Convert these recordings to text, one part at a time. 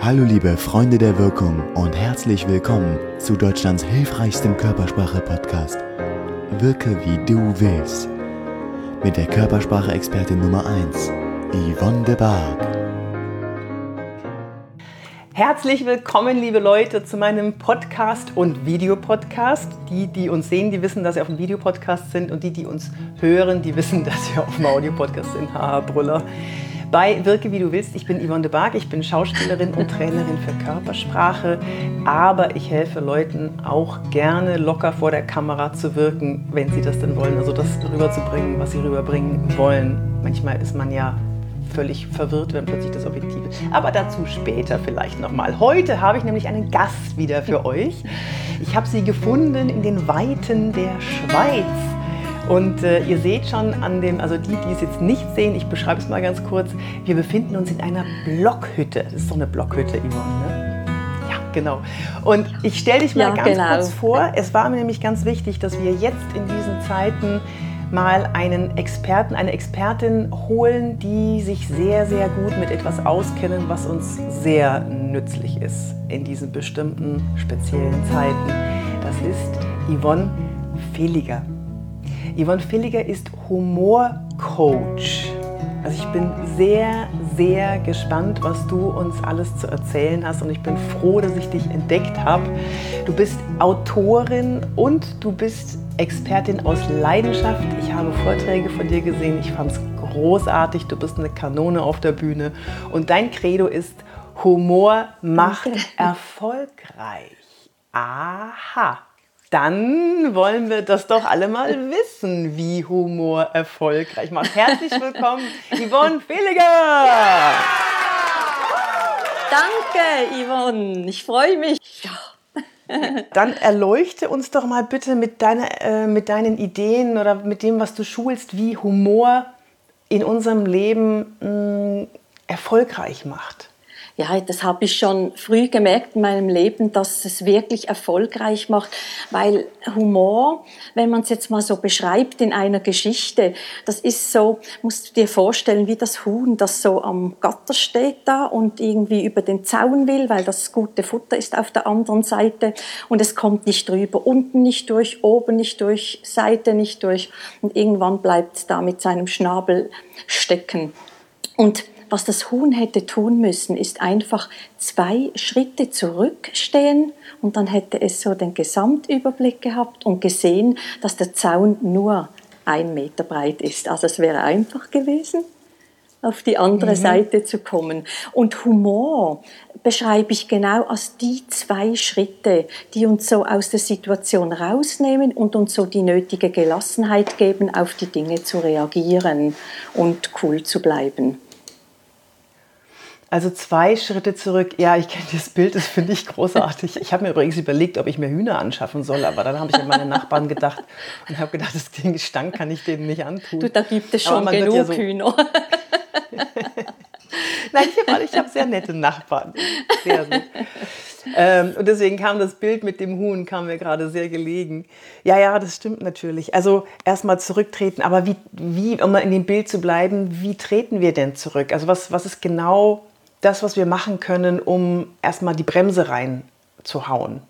Hallo liebe Freunde der Wirkung und herzlich willkommen zu Deutschlands hilfreichstem Körpersprache-Podcast. Wirke wie du willst. Mit der Körpersprache-Expertin Nummer 1, Yvonne de Barg. Herzlich willkommen, liebe Leute, zu meinem Podcast und Videopodcast. Die, die uns sehen, die wissen, dass wir auf dem Videopodcast sind und die, die uns hören, die wissen, dass wir auf dem Audiopodcast sind. Haha, Brüller bei Wirke wie du willst. Ich bin Yvonne de Barg, ich bin Schauspielerin und Trainerin für Körpersprache, aber ich helfe Leuten auch gerne locker vor der Kamera zu wirken, wenn sie das denn wollen, also das rüberzubringen, was sie rüberbringen wollen. Manchmal ist man ja völlig verwirrt, wenn plötzlich das Objektiv ist. Aber dazu später vielleicht nochmal. Heute habe ich nämlich einen Gast wieder für euch. Ich habe sie gefunden in den Weiten der Schweiz. Und äh, ihr seht schon an dem, also die, die es jetzt nicht sehen, ich beschreibe es mal ganz kurz, wir befinden uns in einer Blockhütte. Das ist doch eine Blockhütte, Yvonne, ne? Ja, genau. Und ich stelle dich mal ja, ganz genau. kurz vor. Es war mir nämlich ganz wichtig, dass wir jetzt in diesen Zeiten mal einen Experten, eine Expertin holen, die sich sehr, sehr gut mit etwas auskennen, was uns sehr nützlich ist in diesen bestimmten speziellen Zeiten. Das ist Yvonne Feliger. Yvonne Villiger ist Humorcoach. Also ich bin sehr, sehr gespannt, was du uns alles zu erzählen hast und ich bin froh, dass ich dich entdeckt habe. Du bist Autorin und du bist Expertin aus Leidenschaft. Ich habe Vorträge von dir gesehen, ich fand es großartig, du bist eine Kanone auf der Bühne und dein Credo ist, Humor macht erfolgreich. Aha dann wollen wir das doch alle mal wissen, wie Humor erfolgreich macht. Herzlich willkommen, Yvonne Fehliger! Ja! Danke, Yvonne. Ich freue mich. Ja. Dann erleuchte uns doch mal bitte mit, deiner, äh, mit deinen Ideen oder mit dem, was du schulst, wie Humor in unserem Leben mh, mm, erfolgreich macht ja, das habe ich schon früh gemerkt in meinem Leben, dass es wirklich erfolgreich macht, weil Humor, wenn man es jetzt mal so beschreibt in einer Geschichte, das ist so, musst du dir vorstellen, wie das Huhn, das so am Gatter steht da und irgendwie über den Zaun will, weil das gute Futter ist auf der anderen Seite und es kommt nicht drüber, unten nicht durch, oben nicht durch, Seite nicht durch und irgendwann bleibt es da mit seinem Schnabel stecken. Und was das Huhn hätte tun müssen, ist einfach zwei Schritte zurückstehen und dann hätte es so den Gesamtüberblick gehabt und gesehen, dass der Zaun nur ein Meter breit ist. Also es wäre einfach gewesen, auf die andere mhm. Seite zu kommen. Und Humor beschreibe ich genau als die zwei Schritte, die uns so aus der Situation rausnehmen und uns so die nötige Gelassenheit geben, auf die Dinge zu reagieren und cool zu bleiben. Also zwei Schritte zurück. Ja, ich kenne das Bild, das finde ich großartig. Ich habe mir übrigens überlegt, ob ich mir Hühner anschaffen soll, aber dann habe ich an meine Nachbarn gedacht und habe gedacht, das den Gestank kann ich denen nicht antun. Du, da gibt es schon genug ja so Hühner. Nein, ich habe hab sehr nette Nachbarn. Sehr nett. Ähm, und deswegen kam das Bild mit dem Huhn, kam mir gerade sehr gelegen. Ja, ja, das stimmt natürlich. Also erstmal zurücktreten, aber wie, wie, um in dem Bild zu bleiben, wie treten wir denn zurück? Also was, was ist genau das, was wir machen können, um erstmal die Bremse reinzuhauen?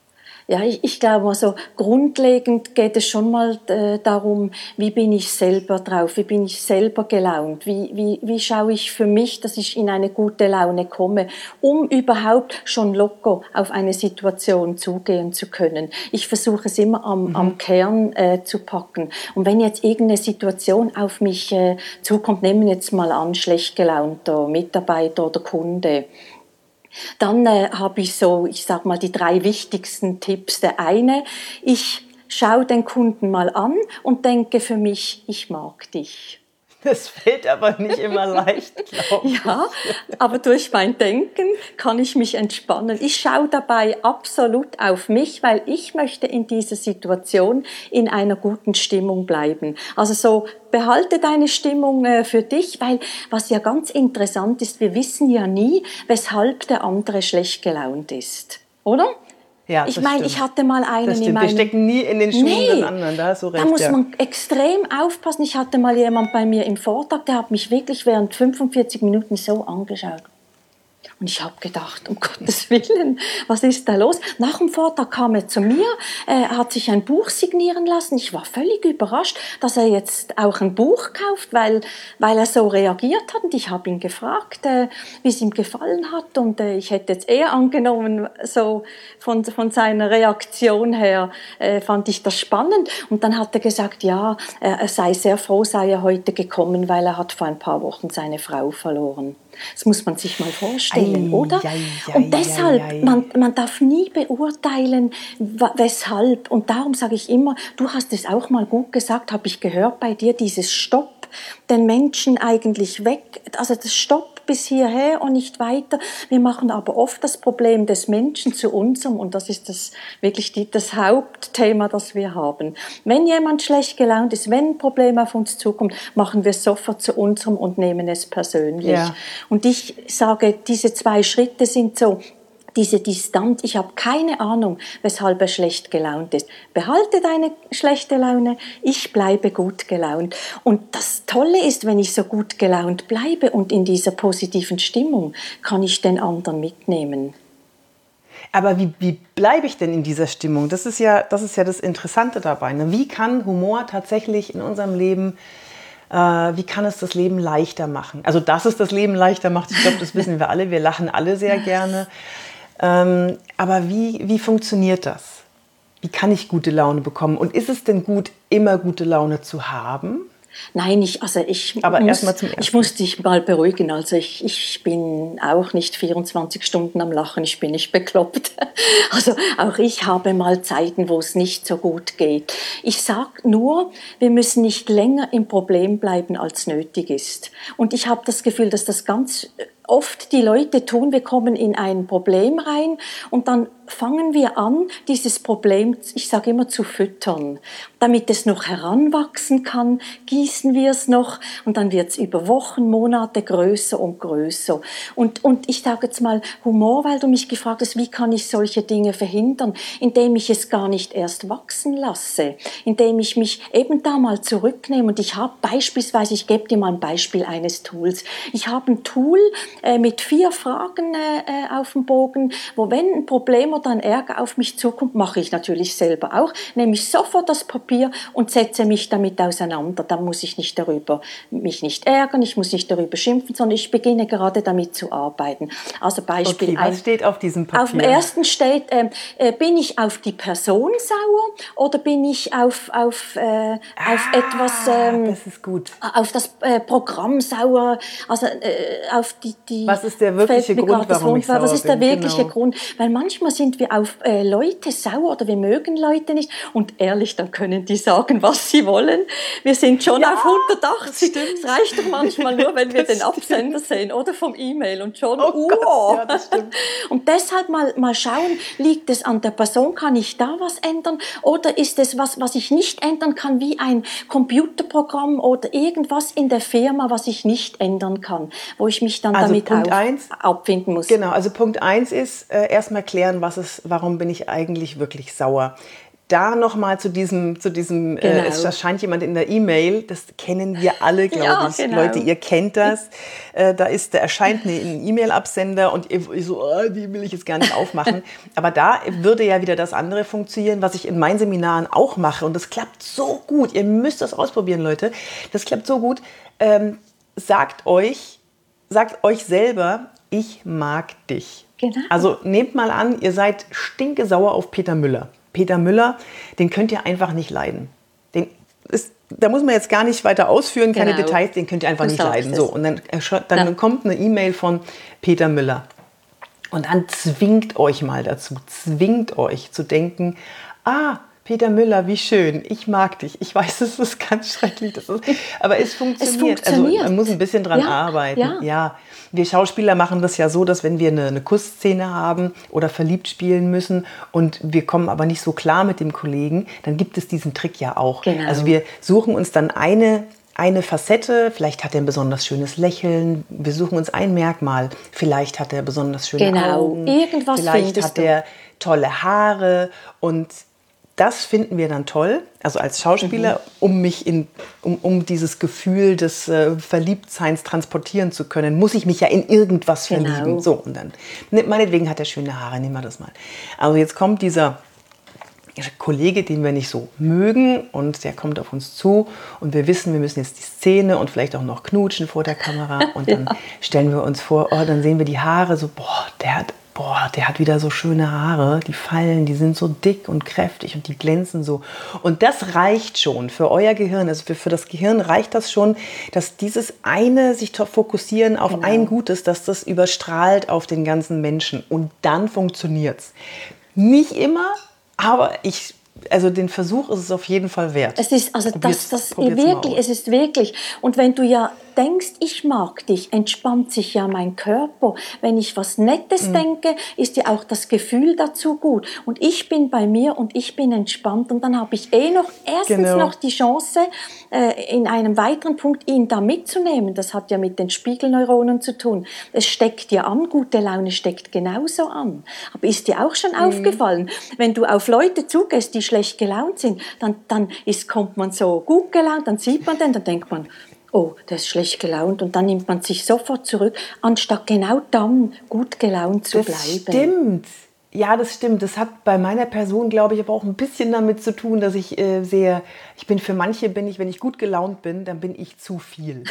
Ja, ich, ich glaube, also grundlegend geht es schon mal äh, darum, wie bin ich selber drauf, wie bin ich selber gelaunt, wie, wie, wie schaue ich für mich, dass ich in eine gute Laune komme, um überhaupt schon locker auf eine Situation zugehen zu können. Ich versuche es immer am, mhm. am Kern äh, zu packen. Und wenn jetzt irgendeine Situation auf mich äh, zukommt, nehmen wir jetzt mal an, schlecht gelaunter Mitarbeiter oder Kunde, dann äh, habe ich so, ich sag mal, die drei wichtigsten Tipps. Der eine, ich schaue den Kunden mal an und denke für mich, ich mag dich. Das fällt aber nicht immer leicht, glaube ich. Ja, aber durch mein Denken kann ich mich entspannen. Ich schaue dabei absolut auf mich, weil ich möchte in dieser Situation in einer guten Stimmung bleiben. Also so behalte deine Stimmung äh, für dich, weil was ja ganz interessant ist, wir wissen ja nie, weshalb der andere schlecht gelaunt ist. Oder? Ja, ich meine, ich hatte mal einen in meinem... Wir stecken nie in den Schuhen nee, des anderen, da hast du recht. Da muss ja. man extrem aufpassen. Ich hatte mal jemand bei mir im Vortrag, der hat mich wirklich während 45 Minuten so angeschaut. Und ich habe gedacht, um Gottes Willen, was ist da los? Nach dem Vortrag kam er zu mir, er hat sich ein Buch signieren lassen. Ich war völlig überrascht, dass er jetzt auch ein Buch kauft, weil, weil er so reagiert hat. Und ich habe ihn gefragt, äh, wie es ihm gefallen hat. Und äh, ich hätte jetzt eher angenommen, so von, von seiner Reaktion her äh, fand ich das spannend. Und dann hat er gesagt, ja, er sei sehr froh, sei er heute gekommen, weil er hat vor ein paar Wochen seine Frau verloren. Das muss man sich mal vorstellen, ei, oder? Ei, ei, und deshalb, Man, man darf nie beurteilen, weshalb. Und darum sage ich immer, du hast es auch mal gut gesagt, habe ich gehört bei dir, dieses Stopp den Menschen eigentlich weg, also das Stopp bis hierher und nicht weiter. Wir machen aber oft das Problem des Menschen zu unserem und das ist das wirklich die, das Hauptthema, das wir haben. Wenn jemand schlecht gelaunt ist, wenn ein Problem auf uns zukommt, machen wir es sofort zu unserem und nehmen es persönlich. Ja. Und ich sage, diese zwei Schritte sind so diese Distanz, ich habe keine Ahnung, weshalb er schlecht gelaunt ist. Behalte deine schlechte Laune, ich bleibe gut gelaunt. Und das Tolle ist, wenn ich so gut gelaunt bleibe und in dieser positiven Stimmung, kann ich den anderen mitnehmen. Aber wie, wie bleibe ich denn in dieser Stimmung? Das ist ja das, ist ja das Interessante dabei. Ne? Wie kann Humor tatsächlich in unserem Leben äh, wie kann es das Leben leichter machen? Also, dass es das Leben leichter macht, ich glaube, das wissen wir alle. Wir lachen alle sehr gerne. Ähm, aber wie, wie funktioniert das? Wie kann ich gute Laune bekommen? Und ist es denn gut, immer gute Laune zu haben? Nein, ich, also ich, Aber muss, ersten. ich muss dich mal beruhigen. Also ich, ich bin auch nicht 24 Stunden am Lachen, ich bin nicht bekloppt. Also auch ich habe mal Zeiten, wo es nicht so gut geht. Ich sage nur, wir müssen nicht länger im Problem bleiben, als nötig ist. Und ich habe das Gefühl, dass das ganz oft die Leute tun, wir kommen in ein Problem rein und dann fangen wir an, dieses Problem, ich sage immer, zu füttern. Damit es noch heranwachsen kann, gießen wir es noch und dann wird es über Wochen, Monate größer und größer. Und, und ich sage jetzt mal Humor, weil du mich gefragt hast, wie kann ich solche Dinge verhindern, indem ich es gar nicht erst wachsen lasse, indem ich mich eben da mal zurücknehme. Und ich habe beispielsweise, ich gebe dir mal ein Beispiel eines Tools. Ich habe ein Tool, äh, mit vier Fragen äh, äh, auf dem Bogen, wo wenn ein Problem oder ein Ärger auf mich zukommt, mache ich natürlich selber auch, nehme ich sofort das Papier und setze mich damit auseinander. Dann muss ich nicht darüber mich nicht ärgern, ich muss nicht darüber schimpfen, sondern ich beginne gerade damit zu arbeiten. Also Beispiel okay, was ein, steht auf diesem Papier? Auf dem ersten steht, ähm, äh, bin ich auf die Person sauer oder bin ich auf, auf, äh, ah, auf etwas, ähm, das auf das Programm sauer, also äh, auf die, die was ist der wirkliche Grund, warum ich sauer Was ist der wirkliche genau. Grund? Weil manchmal sind wir auf äh, Leute sauer oder wir mögen Leute nicht und ehrlich, dann können die sagen, was sie wollen. Wir sind schon ja, auf 180. Es reicht doch manchmal nur, wenn wir den Absender sehen oder vom E-Mail und schon, oh, oh. Ja, stimmt. Und deshalb mal, mal schauen, liegt es an der Person, kann ich da was ändern oder ist es was, was ich nicht ändern kann, wie ein Computerprogramm oder irgendwas in der Firma, was ich nicht ändern kann, wo ich mich dann also damit Punkt auf, eins, abfinden muss. Genau, also Punkt eins ist äh, erstmal klären, was ist, warum bin ich eigentlich wirklich sauer da nochmal zu diesem, zu diesem äh, genau. äh, es erscheint jemand in der E-Mail, das kennen wir alle, glaube ja, ich. Genau. Leute, ihr kennt das. Äh, da ist, da erscheint ein E-Mail-Absender und ich so, oh, die will ich jetzt gar nicht aufmachen. Aber da würde ja wieder das andere funktionieren, was ich in meinen Seminaren auch mache. Und das klappt so gut. Ihr müsst das ausprobieren, Leute. Das klappt so gut. Ähm, sagt euch, sagt euch selber, ich mag dich. Genau. Also nehmt mal an, ihr seid stinkesauer auf Peter Müller. Peter Müller, den könnt ihr einfach nicht leiden. Den ist, da muss man jetzt gar nicht weiter ausführen, keine genau. Details, den könnt ihr einfach du nicht leiden. So, und dann, dann ja. kommt eine E-Mail von Peter Müller. Und dann zwingt euch mal dazu, zwingt euch zu denken, ah, Peter Müller, wie schön, ich mag dich. Ich weiß, es ist ganz schrecklich, ist, aber es funktioniert. es funktioniert. Also man muss ein bisschen dran ja, arbeiten. Ja. ja. wir Schauspieler machen das ja so, dass wenn wir eine, eine Kussszene haben oder verliebt spielen müssen und wir kommen aber nicht so klar mit dem Kollegen, dann gibt es diesen Trick ja auch. Genau. Also wir suchen uns dann eine eine Facette, vielleicht hat er ein besonders schönes Lächeln, wir suchen uns ein Merkmal, vielleicht hat er besonders schöne genau. Augen, Irgendwas vielleicht hat er tolle Haare und das finden wir dann toll, also als Schauspieler, mhm. um mich in, um, um dieses Gefühl des äh, Verliebtseins transportieren zu können, muss ich mich ja in irgendwas genau. verlieben. So, und dann, ne, meinetwegen hat er schöne Haare, nehmen wir das mal. Also jetzt kommt dieser Kollege, den wir nicht so mögen und der kommt auf uns zu und wir wissen, wir müssen jetzt die Szene und vielleicht auch noch knutschen vor der Kamera und dann ja. stellen wir uns vor, oh, dann sehen wir die Haare so, boah, der hat boah, der hat wieder so schöne Haare, die fallen, die sind so dick und kräftig und die glänzen so. Und das reicht schon für euer Gehirn, also für, für das Gehirn reicht das schon, dass dieses eine sich fokussieren auf genau. ein Gutes, dass das überstrahlt auf den ganzen Menschen und dann funktioniert es. Nicht immer, aber ich also den Versuch ist es auf jeden Fall wert. Es ist also probiert's, das, das wirklich, es ist wirklich. Und wenn du ja denkst, ich mag dich, entspannt sich ja mein Körper. Wenn ich was Nettes mhm. denke, ist ja auch das Gefühl dazu gut. Und ich bin bei mir und ich bin entspannt. Und dann habe ich eh noch erstens genau. noch die Chance, äh, in einem weiteren Punkt ihn da mitzunehmen. Das hat ja mit den Spiegelneuronen zu tun. Es steckt ja an, gute Laune steckt genauso an. Aber ist dir auch schon mhm. aufgefallen, wenn du auf Leute zugehst, die schlecht gelaunt sind, dann, dann ist, kommt man so gut gelaunt, dann sieht man den, dann denkt man, oh, der ist schlecht gelaunt und dann nimmt man sich sofort zurück, anstatt genau dann gut gelaunt zu das bleiben. Stimmt. Ja, das stimmt. Das hat bei meiner Person, glaube ich, aber auch ein bisschen damit zu tun, dass ich äh, sehr, ich bin für manche, bin ich, wenn ich gut gelaunt bin, dann bin ich zu viel.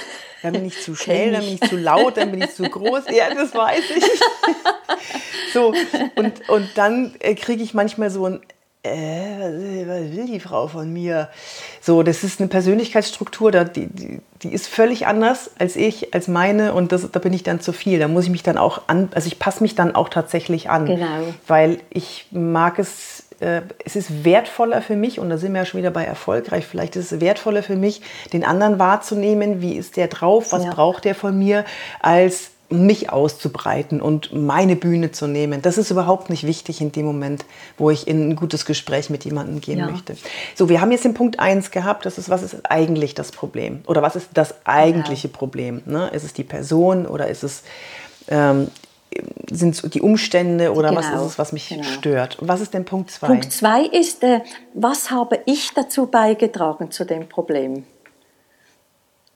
Dann bin ich zu schnell, dann bin ich zu laut, dann bin ich zu groß. Ja, das weiß ich. so, und, und dann äh, kriege ich manchmal so ein äh, was will die Frau von mir? So, das ist eine Persönlichkeitsstruktur, die, die, die ist völlig anders als ich, als meine und das, da bin ich dann zu viel. Da muss ich mich dann auch an, also ich passe mich dann auch tatsächlich an. Genau. Weil ich mag es, äh, es ist wertvoller für mich und da sind wir ja schon wieder bei erfolgreich, vielleicht ist es wertvoller für mich, den anderen wahrzunehmen, wie ist der drauf, was ja. braucht der von mir, als mich auszubreiten und meine Bühne zu nehmen. Das ist überhaupt nicht wichtig in dem Moment, wo ich in ein gutes Gespräch mit jemandem gehen ja. möchte. So, wir haben jetzt den Punkt 1 gehabt, das ist, was ist eigentlich das Problem? Oder was ist das eigentliche ja. Problem? Ne? Ist es die Person oder ist es, ähm, sind es die Umstände oder genau. was ist es, was mich genau. stört? Was ist denn Punkt 2? Punkt 2 ist, äh, was habe ich dazu beigetragen zu dem Problem?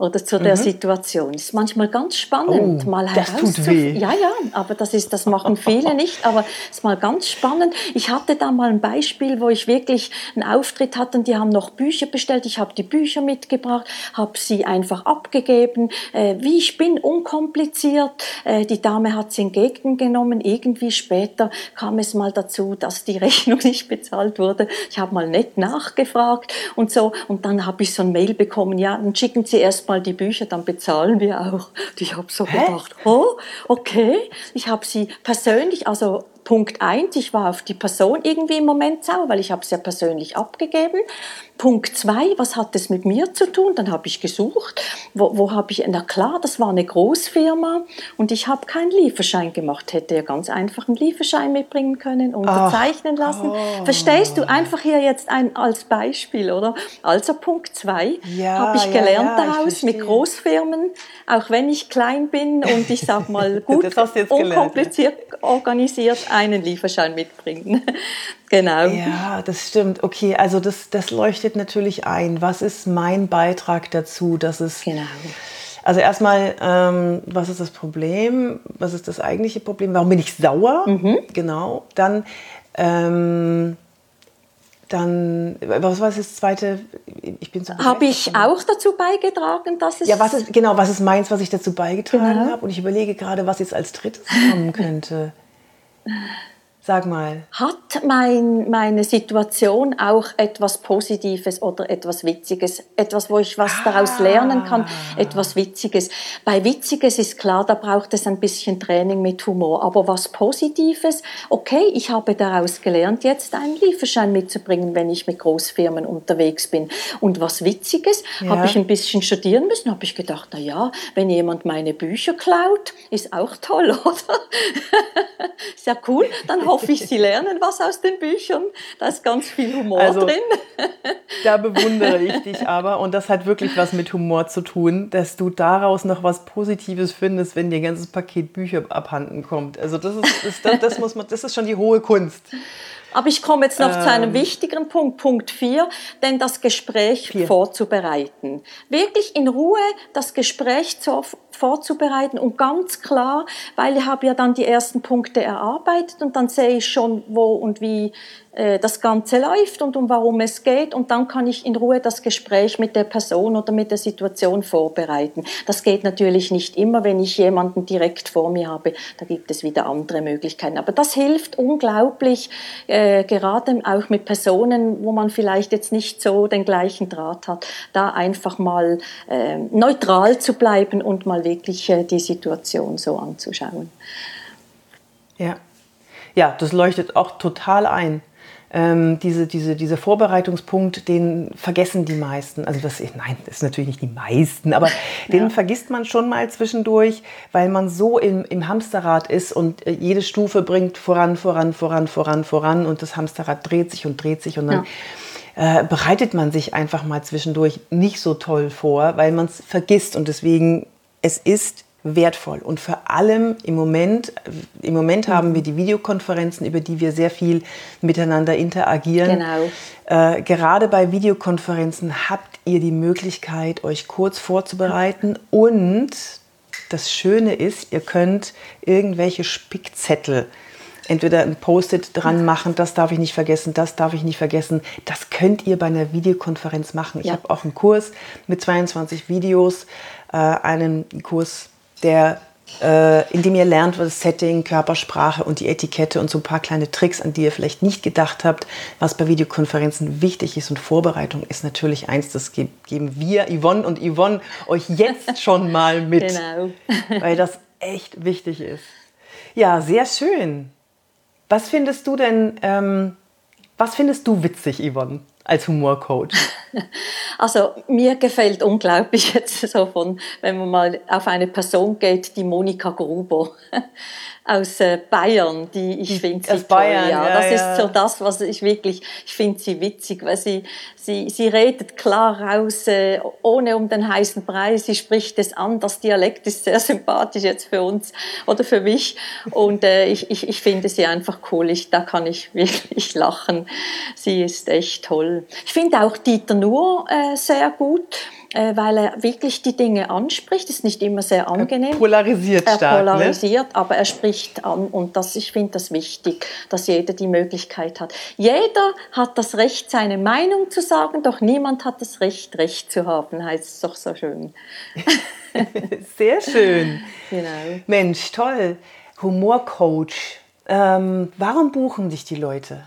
Oder zu der mhm. Situation. Ist manchmal ganz spannend, oh, mal herauszufinden. Ja, ja, aber das ist, das machen viele nicht, aber es ist mal ganz spannend. Ich hatte da mal ein Beispiel, wo ich wirklich einen Auftritt hatte und die haben noch Bücher bestellt. Ich habe die Bücher mitgebracht, habe sie einfach abgegeben, äh, wie ich bin, unkompliziert. Äh, die Dame hat sie entgegengenommen. Irgendwie später kam es mal dazu, dass die Rechnung nicht bezahlt wurde. Ich habe mal nett nachgefragt und so und dann habe ich so ein Mail bekommen, ja, dann schicken Sie erst mal die Bücher, dann bezahlen wir auch. Und ich habe so Hä? gedacht, oh, okay. Ich habe sie persönlich, also Punkt eins, ich war auf die Person irgendwie im Moment sauer, weil ich habe es ja persönlich abgegeben. Punkt zwei, was hat das mit mir zu tun? Dann habe ich gesucht, wo, wo habe ich, na klar, das war eine Großfirma und ich habe keinen Lieferschein gemacht, hätte ja ganz einfach einen Lieferschein mitbringen können, unterzeichnen Ach, lassen. Oh. Verstehst du? Einfach hier jetzt ein, als Beispiel, oder? Also Punkt zwei, ja, habe ich gelernt ja, ja, daraus mit Großfirmen, auch wenn ich klein bin und ich sag mal gut, unkompliziert organisiert, einen Lieferschein mitbringen. genau. Ja, das stimmt. Okay, also das, das leuchtet natürlich ein. Was ist mein Beitrag dazu, dass es. Genau. Also erstmal, ähm, was ist das Problem? Was ist das eigentliche Problem? Warum bin ich sauer? Mhm. Genau. Dann, ähm, dann, was war das zweite? Ich bin so Habe ich auch dazu beigetragen, dass es. Ja, was ist, genau, was ist meins, was ich dazu beigetragen genau. habe? Und ich überlege gerade, was jetzt als drittes kommen könnte. 唉 Sag mal. Hat mein, meine Situation auch etwas Positives oder etwas Witziges? Etwas, wo ich was ah. daraus lernen kann? Etwas Witziges. Bei Witziges ist klar, da braucht es ein bisschen Training mit Humor. Aber was Positives? Okay, ich habe daraus gelernt, jetzt einen Lieferschein mitzubringen, wenn ich mit Großfirmen unterwegs bin. Und was Witziges? Ja. Habe ich ein bisschen studieren müssen, habe ich gedacht, na ja, wenn jemand meine Bücher klaut, ist auch toll, oder? ja cool. Dann hoffe ich, Sie lernen was aus den Büchern. Da ist ganz viel Humor also, drin. da bewundere ich dich aber und das hat wirklich was mit Humor zu tun, dass du daraus noch was Positives findest, wenn dir ein ganzes Paket Bücher abhanden kommt. Also das ist, das, das, muss man, das ist schon die hohe Kunst. Aber ich komme jetzt noch ähm, zu einem ähm. wichtigeren Punkt, Punkt 4, denn das Gespräch vier. vorzubereiten. Wirklich in Ruhe das Gespräch zu, vorzubereiten und ganz klar, weil ich habe ja dann die ersten Punkte erarbeitet und dann sehe ich schon, wo und wie äh, das Ganze läuft und um warum es geht und dann kann ich in Ruhe das Gespräch mit der Person oder mit der Situation vorbereiten. Das geht natürlich nicht immer, wenn ich jemanden direkt vor mir habe. Da gibt es wieder andere Möglichkeiten. Aber das hilft unglaublich, äh, gerade auch mit Personen, wo man vielleicht jetzt nicht so den gleichen Draht hat, da einfach mal äh, neutral zu bleiben und mal wirklich äh, die Situation so anzuschauen. Ja. Ja, das leuchtet auch total ein ähm, diese, diese, dieser Vorbereitungspunkt, den vergessen die meisten. Also das, nein, das ist natürlich nicht die meisten, aber ja. den vergisst man schon mal zwischendurch, weil man so im, im Hamsterrad ist und äh, jede Stufe bringt voran, voran, voran, voran, voran und das Hamsterrad dreht sich und dreht sich und dann ja. äh, bereitet man sich einfach mal zwischendurch nicht so toll vor, weil man es vergisst und deswegen es ist wertvoll. Und vor allem im Moment, im Moment mhm. haben wir die Videokonferenzen, über die wir sehr viel miteinander interagieren. Genau. Äh, gerade bei Videokonferenzen habt ihr die Möglichkeit, euch kurz vorzubereiten und das Schöne ist, ihr könnt irgendwelche Spickzettel entweder ein Post-it dran machen, das darf ich nicht vergessen, das darf ich nicht vergessen. Das könnt ihr bei einer Videokonferenz machen. Ich ja. habe auch einen Kurs mit 22 Videos, äh, einen Kurs der, äh, in dem ihr lernt, was Setting, Körpersprache und die Etikette und so ein paar kleine Tricks, an die ihr vielleicht nicht gedacht habt, was bei Videokonferenzen wichtig ist. Und Vorbereitung ist natürlich eins, das geben wir, Yvonne und Yvonne, euch jetzt schon mal mit, genau. weil das echt wichtig ist. Ja, sehr schön. Was findest du denn, ähm, was findest du witzig, Yvonne? als Humorcoach? Also mir gefällt unglaublich jetzt so von, wenn man mal auf eine Person geht, die Monika Gruber aus äh, Bayern, die ich finde sie Bayern, toll. Ja, ja das ja. ist so das, was ich wirklich, ich finde sie witzig, weil sie, sie, sie redet klar raus, äh, ohne um den heißen Preis. Sie spricht es an. Das Dialekt ist sehr sympathisch jetzt für uns oder für mich. Und äh, ich, ich, ich finde sie einfach cool. Ich, da kann ich wirklich lachen. Sie ist echt toll. Ich finde auch Dieter Nuhr äh, sehr gut äh, weil er wirklich die Dinge anspricht. Ist nicht immer sehr angenehm. Er polarisiert er stark. Ne? polarisiert, ne? aber er spricht an und das, ich finde das wichtig, dass jeder die Möglichkeit hat. Jeder hat das Recht, seine Meinung zu sagen, doch niemand hat das Recht, Recht zu haben, heißt es doch so schön. sehr schön. Genau. Mensch, toll. Humorcoach. Ähm, warum buchen dich die Leute?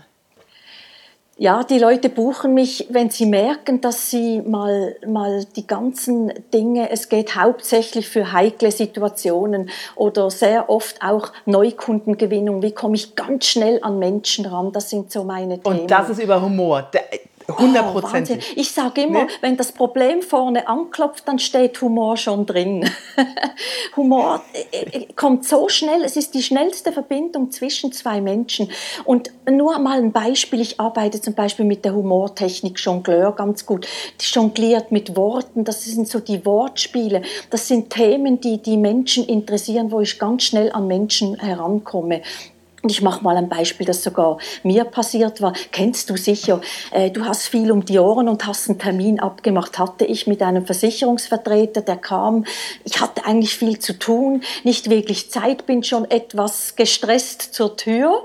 Ja, die Leute buchen mich, wenn sie merken, dass sie mal, mal die ganzen Dinge, es geht hauptsächlich für heikle Situationen oder sehr oft auch Neukundengewinnung. Wie komme ich ganz schnell an Menschen ran? Das sind so meine Themen. Und das ist über Humor. 100 Prozent. Oh, ich sage immer, ne? wenn das Problem vorne anklopft, dann steht Humor schon drin. Humor äh, äh, kommt so schnell, es ist die schnellste Verbindung zwischen zwei Menschen. Und nur mal ein Beispiel, ich arbeite zum Beispiel mit der Humortechnik Jongleur ganz gut. Die jongliert mit Worten, das sind so die Wortspiele. Das sind Themen, die die Menschen interessieren, wo ich ganz schnell an Menschen herankomme. Und ich mache mal ein Beispiel, das sogar mir passiert war. Kennst du sicher, äh, du hast viel um die Ohren und hast einen Termin abgemacht. Hatte ich mit einem Versicherungsvertreter, der kam. Ich hatte eigentlich viel zu tun, nicht wirklich Zeit, bin schon etwas gestresst zur Tür.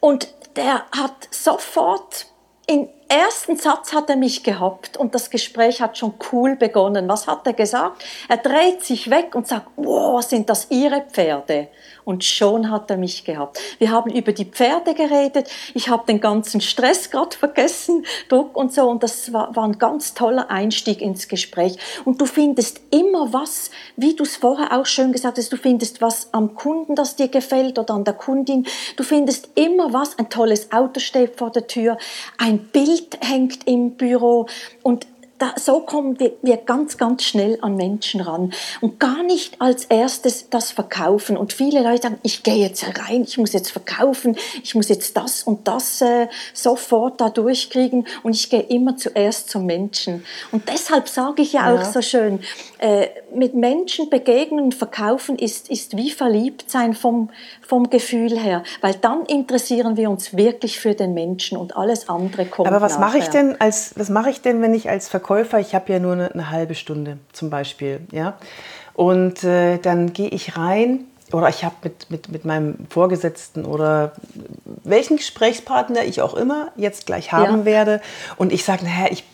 Und der hat sofort im ersten Satz hat er mich gehabt und das Gespräch hat schon cool begonnen. Was hat er gesagt? Er dreht sich weg und sagt, wow, sind das Ihre Pferde? Und schon hat er mich gehabt. Wir haben über die Pferde geredet, ich habe den ganzen Stress gerade vergessen, Druck und so und das war, war ein ganz toller Einstieg ins Gespräch. Und du findest immer was, wie du es vorher auch schön gesagt hast, du findest was am Kunden, das dir gefällt oder an der Kundin, du findest immer was, ein tolles Auto steht vor der Tür, ein Bild hängt im Büro und da, so kommen wir, wir ganz, ganz schnell an Menschen ran und gar nicht als erstes das verkaufen. Und viele Leute sagen, ich gehe jetzt rein, ich muss jetzt verkaufen, ich muss jetzt das und das äh, sofort da durchkriegen und ich gehe immer zuerst zum Menschen. Und deshalb sage ich ja auch ja. so schön, äh, mit Menschen begegnen und verkaufen ist, ist wie verliebt sein vom, vom Gefühl her, weil dann interessieren wir uns wirklich für den Menschen und alles andere kommt Aber was mache ich denn als, was mache ich denn, wenn ich als Verkäufer, ich habe ja nur eine, eine halbe Stunde zum Beispiel, ja, und äh, dann gehe ich rein oder ich habe mit, mit, mit meinem Vorgesetzten oder welchen Gesprächspartner ich auch immer jetzt gleich haben Ja. werde und ich sage, naja, ich,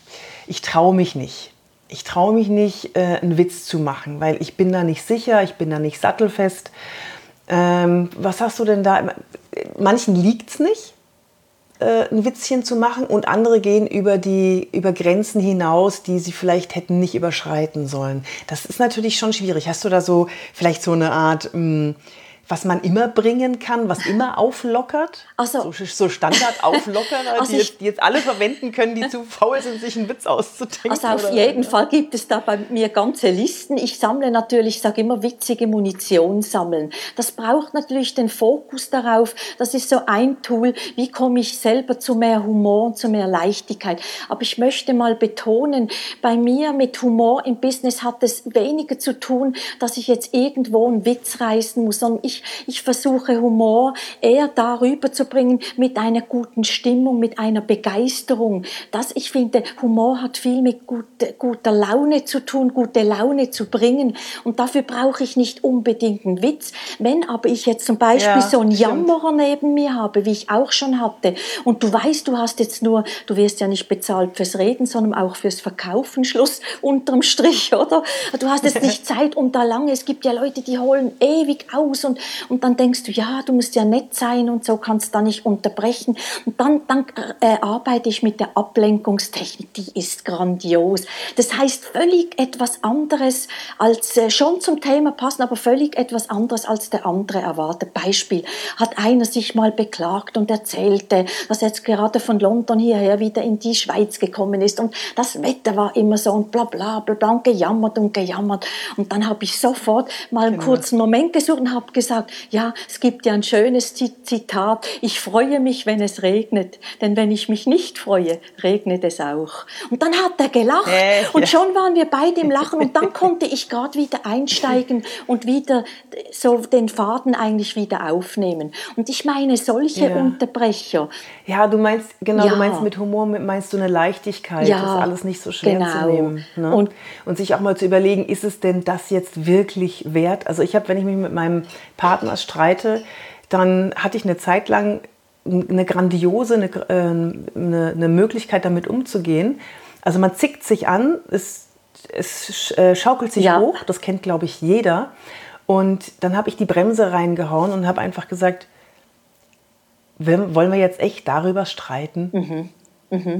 ich traue mich nicht. Ich traue mich nicht, äh, einen Witz zu machen, weil ich bin da nicht sicher, ich bin da nicht sattelfest. Ähm, was hast du denn da? Manchen liegt es nicht, äh, ein Witzchen zu machen und andere gehen über die über Grenzen hinaus, die sie vielleicht hätten nicht überschreiten sollen. Das ist natürlich schon schwierig. Hast du da so vielleicht so eine Art, mh, was man immer bringen kann, was immer auflockert? Also- so, so Standard-Auflockerer, Also die, jetzt, die jetzt alle verwenden können, die zu faul sind, sich einen Witz auszudenken. Also auf jeden Fall gibt es da bei mir ganze Listen. Ich sammle natürlich, ich sage immer, witzige Munition sammeln. Das braucht natürlich den Fokus darauf. Das ist so ein Tool, wie komme ich selber zu mehr Humor und zu mehr Leichtigkeit. Aber ich möchte mal betonen, bei mir mit Humor im Business hat es weniger zu tun, dass ich jetzt irgendwo einen Witz reißen muss, sondern ich, ich versuche Humor eher darüber zu bringen mit einer guten Stimmung, mit einer Begeisterung. Das, ich finde, Humor hat viel mit gute, guter Laune zu tun, gute Laune zu bringen. Und dafür brauche ich nicht unbedingt einen Witz. Wenn aber ich jetzt zum Beispiel Ja, so einen stimmt. Jammerer neben mir habe, wie ich auch schon hatte, und du weißt, du hast jetzt nur, du wirst ja nicht bezahlt fürs Reden, sondern auch fürs Verkaufen, Schluss unterm Strich, oder? Du hast jetzt nicht Zeit, um da lange, es gibt ja Leute, die holen ewig aus und, und dann denkst du, ja, du musst ja nett sein und so kannst da nicht unterbrechen. Und dann, dann äh, arbeite ich mit der Ablenkungstechnik, die ist grandios. Das heißt völlig etwas anderes als, äh, schon zum Thema passen, aber völlig etwas anderes als der andere erwartet. Beispiel, hat einer sich mal beklagt und erzählte, dass er jetzt gerade von London hierher wieder in die Schweiz gekommen ist und das Wetter war immer so und bla bla bla, bla und gejammert und gejammert. Und dann habe ich sofort mal einen kurzen Moment gesucht und habe gesagt, ja, es gibt ja ein schönes Zi- Zitat, ich freue mich, wenn es regnet, denn wenn ich mich nicht freue, regnet es auch. Und dann hat er gelacht Äh, und ja. schon waren wir beide im Lachen und dann konnte ich gerade wieder einsteigen und wieder so den Faden eigentlich wieder aufnehmen. Und ich meine, solche Ja. Unterbrecher, Ja, du meinst, genau, Ja. du meinst mit Humor, meinst du eine Leichtigkeit, Ja, das alles nicht so schwer genau. zu nehmen. Ne? Und, Und- sich auch mal zu überlegen, ist es denn das jetzt wirklich wert? Also ich habe, wenn ich mich mit meinem Partner streite, dann hatte ich eine Zeit lang eine grandiose, eine, äh, eine, eine Möglichkeit damit umzugehen. Also man zickt sich an, es, es äh, schaukelt sich Ja. hoch, das kennt, glaube ich, jeder. Und dann habe ich die Bremse reingehauen und habe einfach gesagt, wollen wir jetzt echt darüber streiten?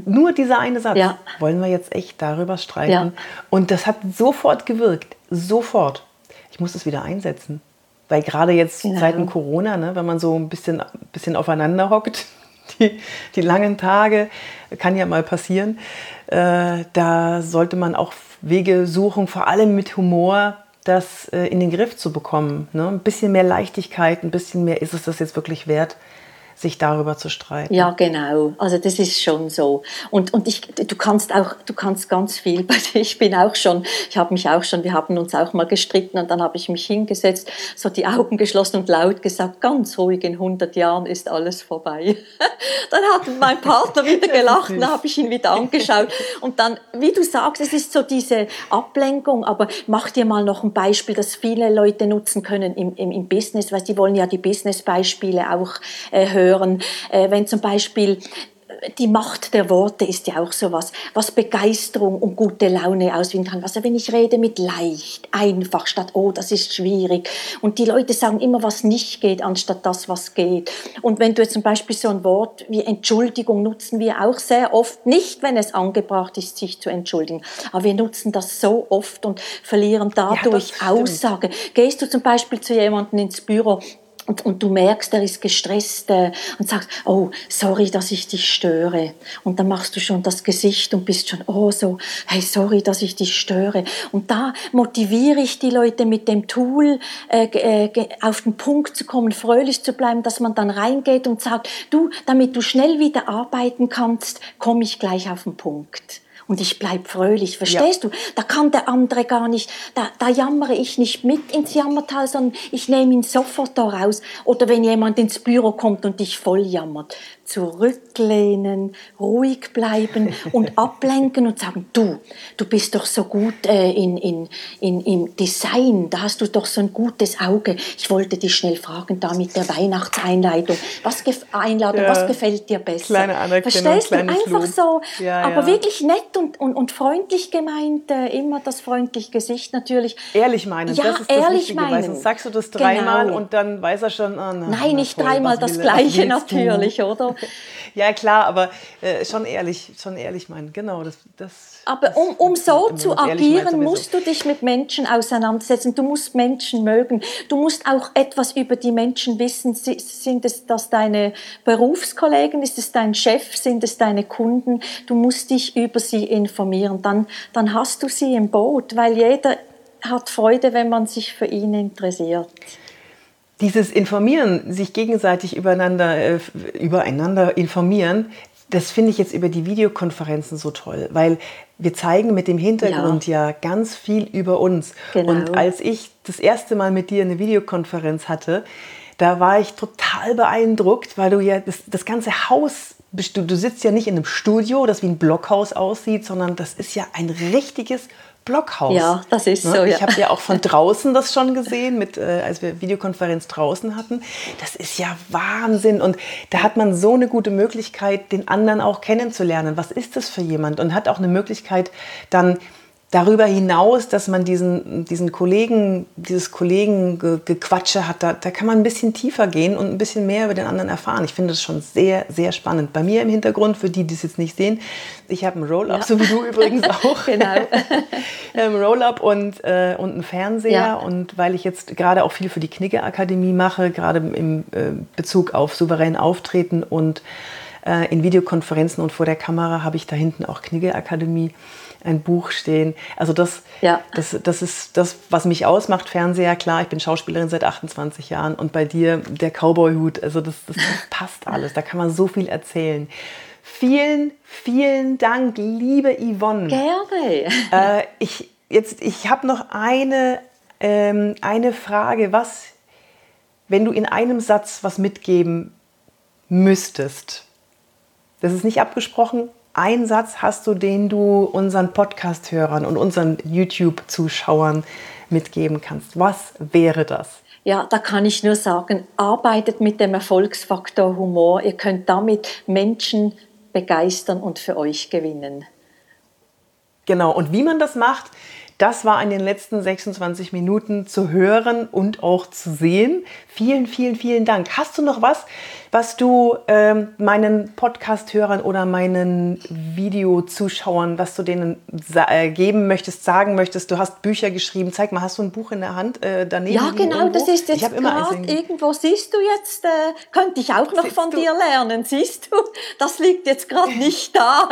Nur dieser eine Satz. Mhm. Ja. Wollen wir jetzt echt darüber streiten? Ja. Und das hat sofort gewirkt. Sofort. Ich muss es wieder einsetzen. Weil gerade jetzt Genau. Zeiten Corona, ne, wenn man so ein bisschen, bisschen aufeinander hockt, die, die langen Tage, kann ja mal passieren, äh, da sollte man auch Wege suchen, vor allem mit Humor, das äh, in den Griff zu bekommen. Ne? Ein bisschen mehr Leichtigkeit, ein bisschen mehr, ist es das jetzt wirklich wert, sich darüber zu streiten? Ja, genau. Also das ist schon so. Und, und ich, du kannst auch, du kannst ganz viel. Ich bin auch schon, ich habe mich auch schon, wir haben uns auch mal gestritten und dann habe ich mich hingesetzt, so die Augen geschlossen und laut gesagt, ganz ruhig, in 100 Jahren ist alles vorbei. dann hat mein Partner wieder gelacht, dann habe ich ihn wieder angeschaut und dann, wie du sagst, es ist so diese Ablenkung, aber mach dir mal noch ein Beispiel, das viele Leute nutzen können im, im, im Business, weil die wollen ja die Business-Beispiele auch äh, hören. Äh, wenn zum Beispiel äh, die Macht der Worte ist ja auch sowas, was Begeisterung und gute Laune auswirken kann. Also wenn ich rede mit leicht, einfach, statt oh, das ist schwierig. Und die Leute sagen immer, was nicht geht, anstatt das, was geht. Und wenn du jetzt zum Beispiel so ein Wort wie Entschuldigung nutzen wir auch sehr oft, nicht wenn es angebracht ist, sich zu entschuldigen, aber wir nutzen das so oft und verlieren dadurch stimmt. Aussage. Gehst du zum Beispiel zu jemandem ins Büro, und, und du merkst, er ist gestresst äh, und sagst, oh, sorry, dass ich dich störe. Und dann machst du schon das Gesicht und bist schon, oh, so, hey, sorry, dass ich dich störe. Und da motiviere ich die Leute mit dem Tool, äh, äh, auf den Punkt zu kommen, fröhlich zu bleiben, dass man dann reingeht und sagt, du, damit du schnell wieder arbeiten kannst, komme ich gleich auf den Punkt. Und ich bleib fröhlich. Verstehst ja. du? Da kann der andere gar nicht, da, da jammere ich nicht mit ins Jammertal, sondern ich nehme ihn sofort da raus. Oder wenn jemand ins Büro kommt und dich voll jammert zurücklehnen, ruhig bleiben und ablenken und sagen, du, du bist doch so gut äh, in, in, in, im Design, da hast du doch so ein gutes Auge. Ich wollte dich schnell fragen, da mit der Weihnachtseinladung, was, Einladung, ja. was gefällt dir besser? Kleine Anerkennung, Verstehst du? Einfach so, ja, aber ja. wirklich nett und, und, und freundlich gemeint, äh, immer das freundliche Gesicht natürlich. Ehrlich meinen, ja, das ist das ehrlich Wichtige, meinen. sonst sagst du das dreimal genau. und dann weiß er schon, oh, na, Nein, na, nicht toll, dreimal das Gleiche natürlich, oder? ja, klar, aber äh, schon ehrlich, schon ehrlich meinen. Genau, das, das aber um, um so zu agieren, musst du dich mit Menschen auseinandersetzen. Du musst Menschen mögen. Du musst auch etwas über die Menschen wissen. Sind es das deine Berufskollegen? Ist es dein Chef? Sind es deine Kunden? Du musst dich über sie informieren. Dann, dann hast du sie im Boot, weil jeder hat Freude, wenn man sich für ihn interessiert dieses Informieren, sich gegenseitig übereinander, äh, übereinander informieren, das finde ich jetzt über die Videokonferenzen so toll, weil wir zeigen mit dem Hintergrund ja, ja ganz viel über uns. Genau. Und als ich das erste Mal mit dir eine Videokonferenz hatte, da war ich total beeindruckt, weil du ja das, das ganze Haus, du, du sitzt ja nicht in einem Studio, das wie ein Blockhaus aussieht, sondern das ist ja ein richtiges Blockhaus. Ja, das ist ne? so. Ja. Ich habe ja auch von draußen das schon gesehen, mit, äh, als wir Videokonferenz draußen hatten. Das ist ja Wahnsinn. Und da hat man so eine gute Möglichkeit, den anderen auch kennenzulernen. Was ist das für jemand? Und hat auch eine Möglichkeit, dann darüber hinaus, dass man diesen, diesen Kollegen, dieses Kollegengequatsche hat, da, da kann man ein bisschen tiefer gehen und ein bisschen mehr über den anderen erfahren. Ich finde das schon sehr, sehr spannend. Bei mir im Hintergrund, für die, die es jetzt nicht sehen, ich habe einen Roll-Up, ja. so wie du übrigens auch. genau. ähm, Roll-Up und, äh, und einen Fernseher. Ja. Und weil ich jetzt gerade auch viel für die Knigge-Akademie mache, gerade im äh, Bezug auf souverän auftreten und äh, in Videokonferenzen und vor der Kamera habe ich da hinten auch Knigge-Akademie ein Buch stehen. Also das, ja. das, das ist das, was mich ausmacht. Fernseher, klar, ich bin Schauspielerin seit 28 Jahren und bei dir der Cowboy-Hut. Also das, das, passt alles. Da kann man so viel erzählen. Vielen, vielen Dank, liebe Yvonne. Gerne. Äh, ich ich habe noch eine, ähm, eine Frage. Was, wenn du in einem Satz was mitgeben müsstest, das ist nicht abgesprochen, ein Satz hast du, den du unseren Podcast-Hörern und unseren YouTube-Zuschauern mitgeben kannst? Was wäre das? Ja, da kann ich nur sagen, arbeitet mit dem Erfolgsfaktor Humor. Ihr könnt damit Menschen begeistern und für euch gewinnen. Genau, und wie man das macht, das war in den letzten 26 Minuten zu hören und auch zu sehen. Vielen, vielen, vielen Dank. Hast du noch was, was du ähm, meinen Podcast-Hörern oder meinen Videozuschauern, was du denen äh, geben möchtest, sagen möchtest? Du hast Bücher geschrieben. Zeig mal, hast du ein Buch in der Hand äh, daneben? Ja, genau, irgendwo? das ist jetzt gerade irgendwo. Siehst du jetzt, äh, könnte ich auch noch Siehst von du? dir lernen. Siehst du, das liegt jetzt gerade nicht da.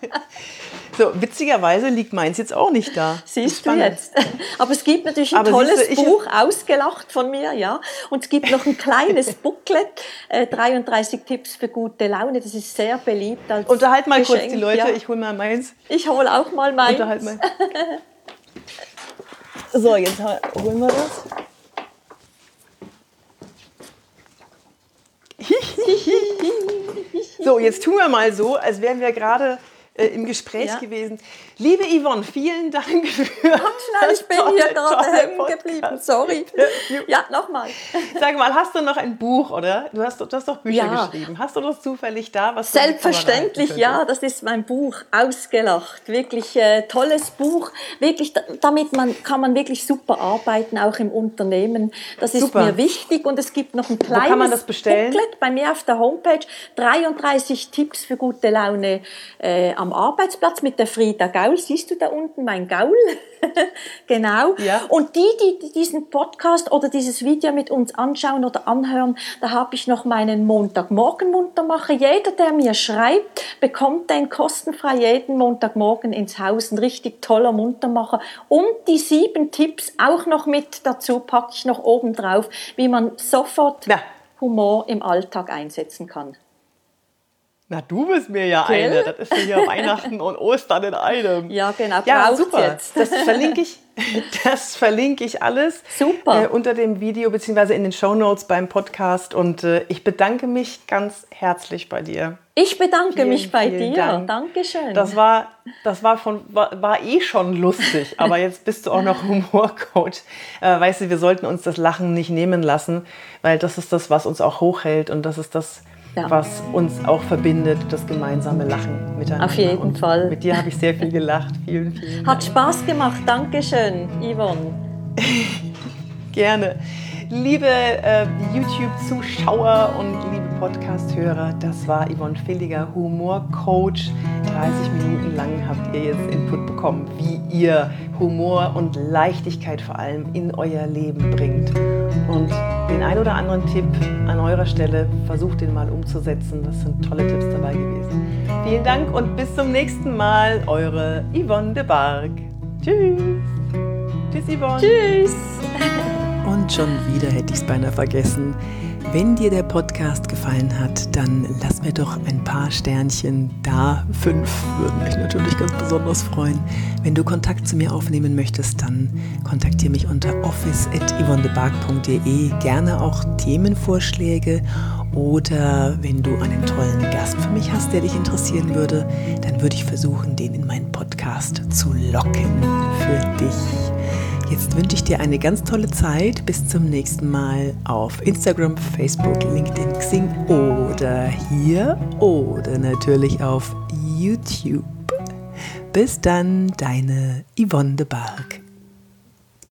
So, witzigerweise liegt meins jetzt auch nicht da. Siehst du jetzt. Aber es gibt natürlich ein Aber tolles du, Buch, ausgelacht von mir, ja. Und es gibt noch ein kleines Booklet, äh, 33 Tipps für gute Laune. Das ist sehr beliebt als Unterhalt mal Geschenk. kurz die Leute, ja. ich hole mal meins. Ich hole auch mal meins. Unterhalt mal. So, jetzt holen wir das. so, jetzt tun wir mal so, als wären wir gerade äh, im Gespräch ja. gewesen. Liebe Yvonne, vielen Dank für. Schnell, ich bin tolle, hier gerade hängen geblieben. Sorry. Ja, nochmal. Sag mal, hast du noch ein Buch, oder? Du hast, du hast doch Bücher ja. geschrieben. Hast du das zufällig da? Was Selbstverständlich, ja. Das ist mein Buch. Ausgelacht. Wirklich äh, tolles Buch. Wirklich, damit man, kann man wirklich super arbeiten, auch im Unternehmen. Das ist super. mir wichtig. Und es gibt noch ein kleines Wo kann man das bestellen? Booklet bei mir auf der Homepage. 33 Tipps für gute Laune äh, am Arbeitsplatz mit der Frieda Gaul. Siehst du da unten mein Gaul? genau. Ja. Und die, die diesen Podcast oder dieses Video mit uns anschauen oder anhören, da habe ich noch meinen Montagmorgen Muntermacher. Jeder, der mir schreibt, bekommt den kostenfrei jeden Montagmorgen ins Haus. Ein richtig toller Muntermacher. Und die sieben Tipps auch noch mit dazu packe ich noch oben drauf, wie man sofort ja. Humor im Alltag einsetzen kann. Na, du bist mir ja Gell? eine. Das ist ja Weihnachten und Ostern in einem. Ja, genau, Ja, super. jetzt. Das verlinke ich, das verlinke ich alles Super. Äh, unter dem Video beziehungsweise in den Shownotes beim Podcast. Und äh, ich bedanke mich ganz herzlich bei dir. Ich bedanke Vielen, mich bei dir. Dank. Dankeschön. Das war, das war, von, war, war eh schon lustig, aber jetzt bist du auch noch Humorcoach. Äh, weißt du, wir sollten uns das Lachen nicht nehmen lassen, weil das ist das, was uns auch hochhält und das ist das, Ja. was uns auch verbindet, das gemeinsame Lachen miteinander. Auf jeden und Fall. Mit dir habe ich sehr viel gelacht. Vielen, vielen Hat Spaß gemacht. Dankeschön, Yvonne. Gerne. Liebe äh, YouTube-Zuschauer und liebe Podcast-Hörer, das war Yvonne Villiger, Humorcoach. 30 Minuten lang habt ihr jetzt Input bekommen, wie ihr Humor und Leichtigkeit vor allem in euer Leben bringt. Den ein oder anderen Tipp an eurer Stelle, versucht den mal umzusetzen. Das sind tolle Tipps dabei gewesen. Vielen Dank und bis zum nächsten Mal. Eure Yvonne de Barg. Tschüss. Tschüss, Yvonne. Tschüss. Und schon wieder hätte ich es beinahe vergessen. Wenn dir der Podcast gefallen hat, dann lass mir doch ein paar Sternchen da. Fünf würden mich natürlich ganz besonders freuen. Wenn du Kontakt zu mir aufnehmen möchtest, dann kontaktiere mich unter office.yvonnebark.de. Gerne auch Themenvorschläge oder wenn du einen tollen Gast für mich hast, der dich interessieren würde, dann würde ich versuchen, den in meinen Podcast zu locken für dich. Jetzt wünsche ich dir eine ganz tolle Zeit. Bis zum nächsten Mal auf Instagram, Facebook, LinkedIn, Xing oder hier oder natürlich auf YouTube. Bis dann, deine Yvonne de Barg.